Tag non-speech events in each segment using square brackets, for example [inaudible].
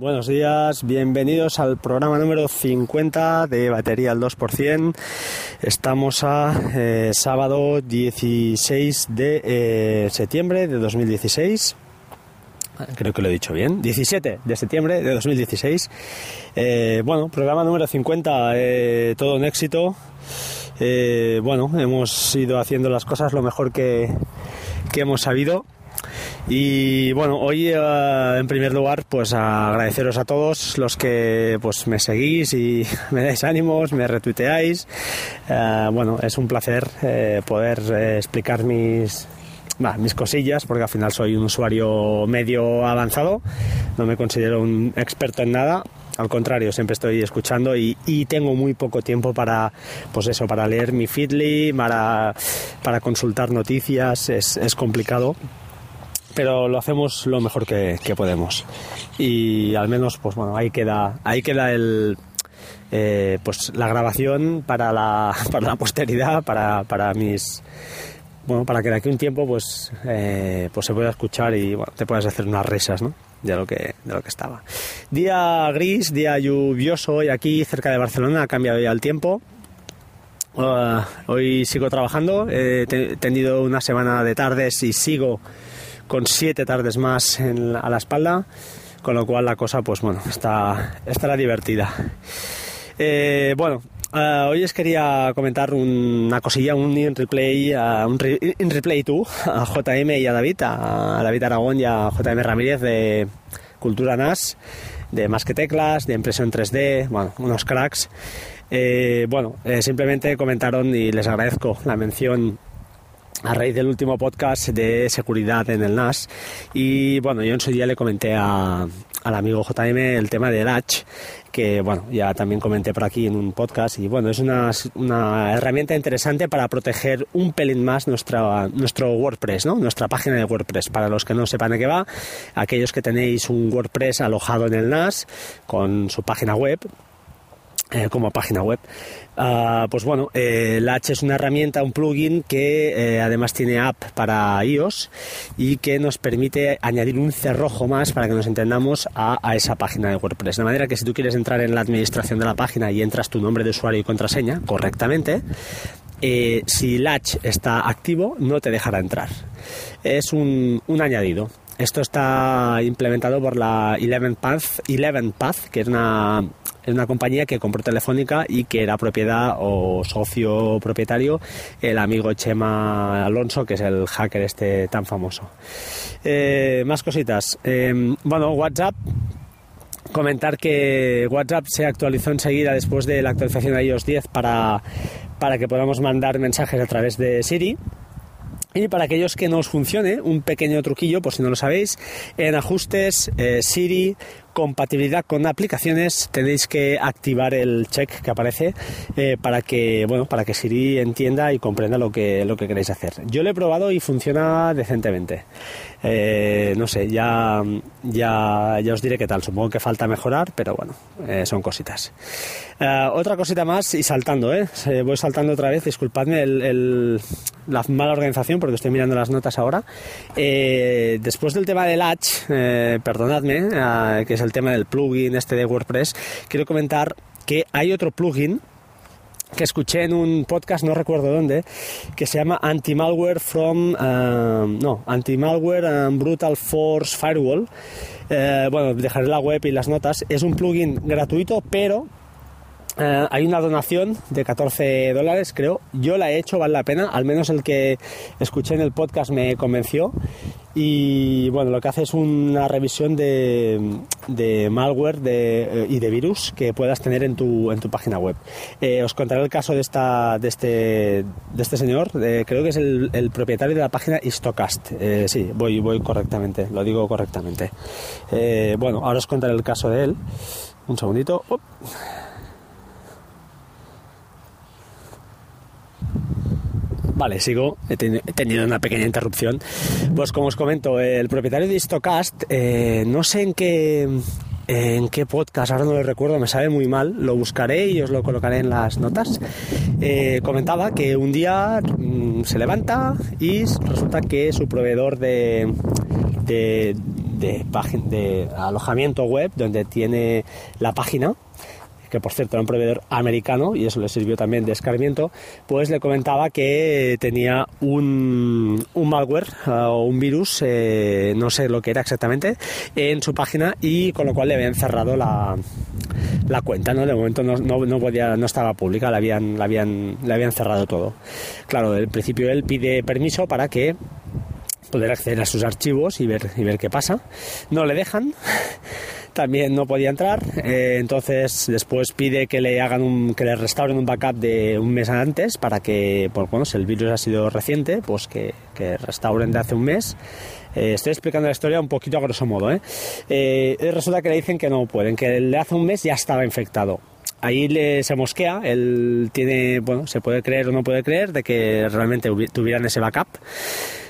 Buenos días, bienvenidos al programa número 50 de Batería al 2%. Estamos a eh, sábado 16 de eh, septiembre de 2016. Creo que lo he dicho bien. 17 de septiembre de 2016. Eh, bueno, programa número 50, todo un éxito. bueno, hemos ido haciendo las cosas lo mejor que, que hemos sabido. Y bueno, hoy eh, en primer lugar, pues agradeceros a todos los que pues me seguís y [laughs] me dais ánimos, me retuiteáis. Eh, bueno, es un placer eh, poder explicar mis, mis cosillas, porque al final soy un usuario medio avanzado, no me considero un experto en nada, al contrario, siempre estoy escuchando y, tengo muy poco tiempo para, pues eso, para leer mi Feedly, para, para consultar noticias, es, es complicado pero lo hacemos lo mejor que, podemos. Y al menos, pues bueno, ahí queda, ahí queda el, eh, pues la grabación para la, [laughs] para la posteridad, para, para mis bueno, para que de aquí un tiempo pues, eh, pues se pueda escuchar y te puedas hacer unas risas, ¿no? De lo que, de lo que estaba. Día gris, día lluvioso hoy aquí cerca de Barcelona, ha cambiado ya el tiempo. Uh, hoy sigo trabajando, he tenido una semana de tardes y sigo con siete tardes más a la espalda, con lo cual la cosa, pues bueno, está, estará divertida. Eh, bueno, eh, hoy os quería comentar una cosilla, un in replay, un in replay tú, a JM y a David, a David Aragón y a JM Ramírez de Cultura NAS, de Más que Teclas, de Impresión 3D, bueno, unos cracks. Eh, bueno, simplemente comentaron y les agradezco la mención a raíz del último podcast de seguridad en el NAS. Y bueno, yo en su día le comenté al amigo JM el tema del Latch, que bueno, ya también comenté por aquí en un podcast. Y bueno, es una, una herramienta interesante para proteger un pelín más nuestra, nuestro WordPress, ¿no? nuestra página de WordPress. Para los que no sepan de qué va, aquellos que tenéis un WordPress alojado en el NAS con su página web, eh, como página web. Ah, pues bueno, eh, Latch es una herramienta, un plugin que eh, además tiene app para iOS y que nos permite añadir un cerrojo más para que nos entendamos a, esa página de WordPress. De manera que si tú quieres entrar en la administración de la página y entras tu nombre de usuario y contraseña correctamente, si Latch está activo no te dejará entrar. Es un, un añadido. Esto está implementado por la Eleven Path, Eleven Path que es una, es una compañía que compró Telefónica y que era propiedad o socio propietario el amigo Chema Alonso, que es el hacker este tan famoso. Eh, más cositas. Eh, bueno, WhatsApp comentar que WhatsApp se actualizó enseguida después de la actualización de iOS 10 para, para que podamos mandar mensajes a través de Siri. Y para aquellos que no os funcione, un pequeño truquillo, por si no lo sabéis, en ajustes, eh, Siri, compatibilidad con aplicaciones, tenéis que activar el check que aparece eh, para que, bueno, para que Siri entienda y comprenda lo que, lo que queréis hacer. Yo lo he probado y funciona decentemente. Eh, no sé, ya, ya, ya os diré qué tal. Supongo que falta mejorar, pero bueno, son cositas. otra cosita más y saltando, ¿eh? Voy saltando otra vez, disculpadme el, la mala organización porque estoy mirando las notas ahora. Eh, después del tema del Latch, eh, perdonadme, eh, que es el tema del plugin este de WordPress, quiero comentar que hay otro plugin que escuché en un podcast, no recuerdo dónde, que se llama Anti-Malware from, no, Anti-Malware Brutal Force Firewall. bueno, dejaré la web y las notas. Es un plugin gratuito, pero eh, hay una donación de 14 dólares, creo. Yo la he hecho, vale la pena. Al menos el que escuché en el podcast me convenció. Y bueno, lo que hace es una revisión de, malware de, y de virus que puedas tener en tu, en tu página web. Eh, os contaré el caso de, esta, de, este, de este señor. creo que es el, propietario de la página Istocast. Eh, sí, voy, voy correctamente, lo digo correctamente. bueno, ahora os contaré el caso de él. Un segundito. Vale, sigo. He, tenido una pequeña interrupción. Pues como os comento, el propietario de Istocast, eh, no sé en qué en qué podcast, ahora no lo recuerdo, me sabe muy mal, lo buscaré y os lo colocaré en las notas. Eh, comentaba que un día mm, se levanta y resulta que su proveedor de, de, de alojamiento web donde tiene la página que por cierto era un proveedor americano y eso le sirvió también de escarmiento, pues le comentaba que tenía un, un malware uh, o un virus, eh, no sé lo que era exactamente, en su página y con lo cual le habían cerrado la, la cuenta, ¿no? De momento no, no, no, podía, no estaba pública, la habían, la habían, le habían cerrado todo. Claro, en principio él pide permiso para que poder acceder a sus archivos y ver, y ver qué pasa. No le dejan también no podía entrar, eh, entonces después pide que le hagan un, que le restauren un backup de un mes antes para que, pues, bueno, si el virus ha sido reciente, pues que, que restauren de hace un mes. Eh, estoy explicando la historia un poquito a grosso modo. ¿eh? resulta que le dicen que no pueden, que el de hace un mes ya estaba infectado ahí le, se mosquea, él tiene, bueno, se puede creer o no puede creer de que realmente tuvieran ese backup.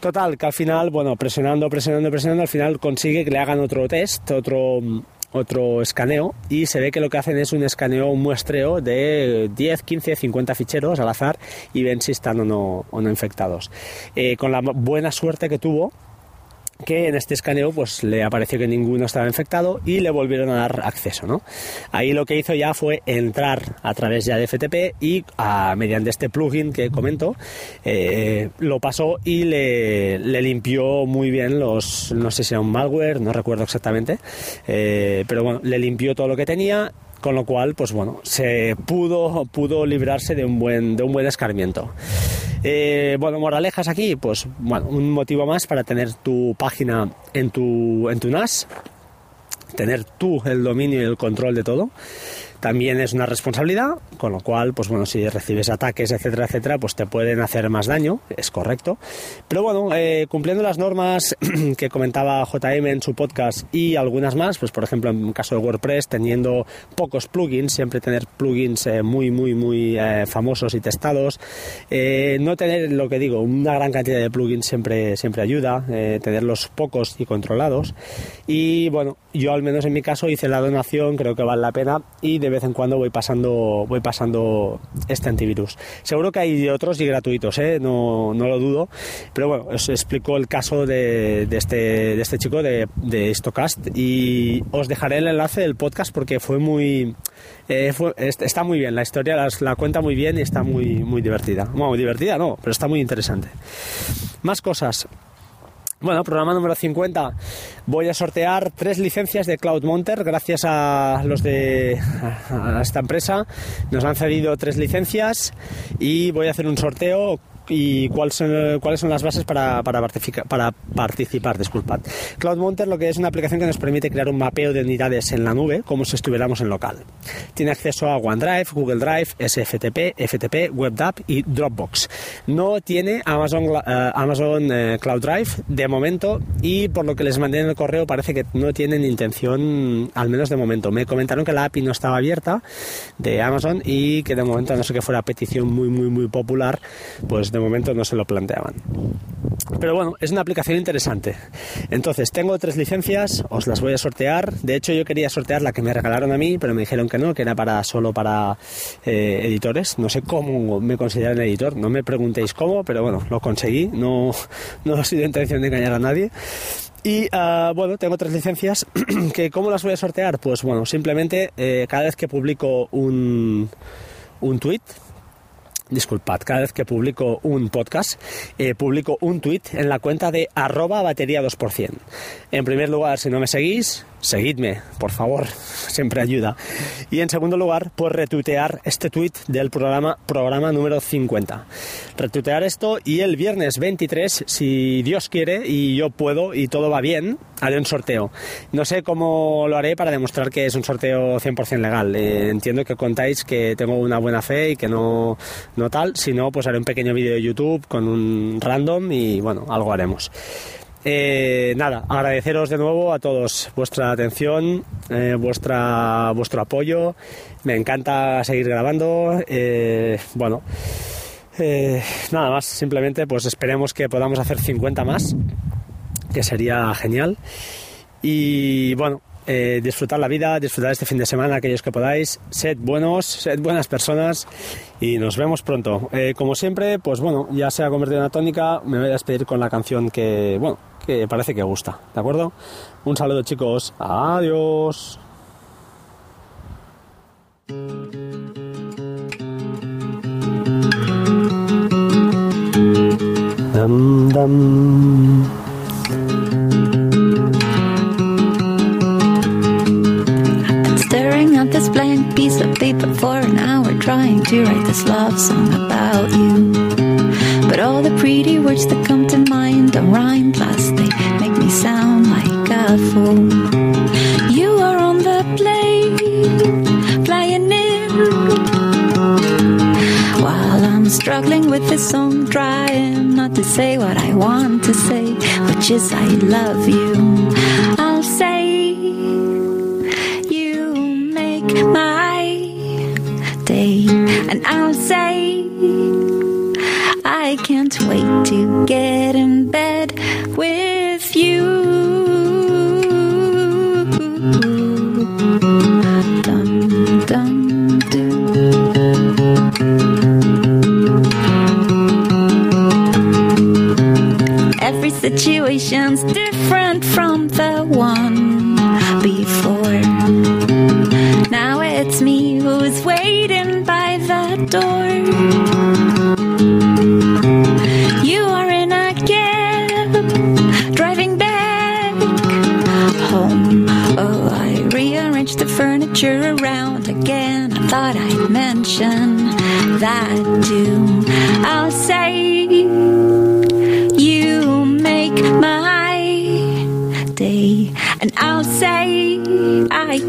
Total, que al final, bueno, presionando, presionando, presionando, al final consigue que le hagan otro test, otro, otro escaneo y se ve que lo que hacen es un escaneo, un muestreo de 10, 15, 50 ficheros al azar y ven si están o no, o no infectados. Eh, con la buena suerte que tuvo, que en este escaneo pues le apareció que ninguno estaba infectado y le volvieron a dar acceso, ¿no? Ahí lo que hizo ya fue entrar a través ya de FTP y a, mediante este plugin que comento eh, lo pasó y le, le, limpió muy bien los, no sé si era un malware, no recuerdo exactamente, eh, pero bueno, le limpió todo lo que tenía con lo cual pues bueno se pudo pudo librarse de un buen de un buen escarmiento eh, bueno moralejas aquí pues bueno un motivo más para tener tu página en tu en tu NAS tener tú el dominio y el control de todo también es una responsabilidad, con lo cual, pues bueno, si recibes ataques, etcétera, etcétera, pues te pueden hacer más daño, es correcto. Pero bueno, eh, cumpliendo las normas [clears throat] que comentaba JM en su podcast y algunas más, pues por ejemplo, en caso de WordPress, teniendo pocos plugins, siempre tener plugins eh, muy, muy, muy eh, famosos y testados, no tener, lo que digo, una gran cantidad de plugins siempre, siempre ayuda, tenerlos pocos y controlados. Y bueno, yo al menos en mi caso hice la donación, creo que vale la pena y de vez en cuando voy pasando, voy pasando este antivirus. Seguro que hay otros y gratuitos, ¿eh? no, no, lo dudo, pero bueno, os explico el caso de, este, de este chico de, de Stocast y os dejaré el enlace del podcast porque fue muy... Eh, está muy bien, la historia la, la, cuenta muy bien y está muy, muy divertida. Bueno, divertida no, pero está muy interesante. Más cosas. Bueno, programa número 50. Voy a sortear tres licencias de Cloud Monter gracias a los de a esta empresa. Nos han cedido tres licencias y voy a hacer un sorteo y cuáles son, cuáles son las bases para, para, para participar. Disculpad. CloudMonter lo que es una aplicación que nos permite crear un mapeo de unidades en la nube como si estuviéramos en local. Tiene acceso a OneDrive, Google Drive, SFTP, FTP, WebDAV y Dropbox. No tiene Amazon, uh, Amazon uh, Cloud Drive de momento y por lo que les mandé en el correo parece que no tienen intención, al menos de momento. Me comentaron que la API no estaba abierta de Amazon y que de momento, no sé que fuera petición muy, muy, muy popular, pues de momento no se lo planteaban. Pero bueno, es una aplicación interesante. Entonces, tengo tres licencias, os las voy a sortear. De hecho, yo quería sortear la que me regalaron a mí, pero me dijeron que no, que era para solo para eh, editores. No sé cómo me consideran editor, no me preguntéis cómo, pero bueno, lo conseguí. No, [laughs] no ha sido intención de engañar a nadie. Y uh, bueno, tengo tres licencias [clears throat] que ¿cómo las voy a sortear? Pues bueno, simplemente eh, cada vez que publico un, un tweet, disculpad, cada vez que publico un podcast, eh, publico un tweet en la cuenta de arroba batería 2%. En primer lugar, si no me seguís, seguidme, por favor, siempre ayuda. Y en segundo lugar, pues retuitear este tweet del programa, programa número 50. Retuitear esto y el viernes 23, si Dios quiere y yo puedo y todo va bien, haré un sorteo. No sé cómo lo haré para demostrar que es un sorteo 100% legal. Eh, entiendo que contáis que tengo una buena fe y que no, no tal. Si no, pues haré un pequeño vídeo de YouTube con un random y bueno, algo haremos. Eh, nada, agradeceros de nuevo a todos vuestra atención, eh, vuestra, vuestro apoyo. Me encanta seguir grabando. Eh, bueno, nada más, simplemente pues esperemos que podamos hacer 50 más, que sería genial. Y bueno, disfrutar la vida, disfrutar este fin de semana, aquellos que podáis, sed buenos, sed buenas personas y nos vemos pronto. Como siempre, pues bueno, ya se ha convertido en una tónica, me voy a despedir con la canción que, bueno, que parece que gusta, ¿de acuerdo? Un saludo chicos, adiós. Dum, dum. Staring at this blank piece of paper for an hour, trying to write this love song fool. You are on the plane, flying in. While I'm struggling with this song, trying not to say what I want to say, which is I love you. I'll say you make my day, and I'll say I can't wait to get in situation's different from the one before. Now it's me who's waiting by the door. You are in a cab, driving back home. Oh, I rearranged the furniture around again. I thought I'd mention that too.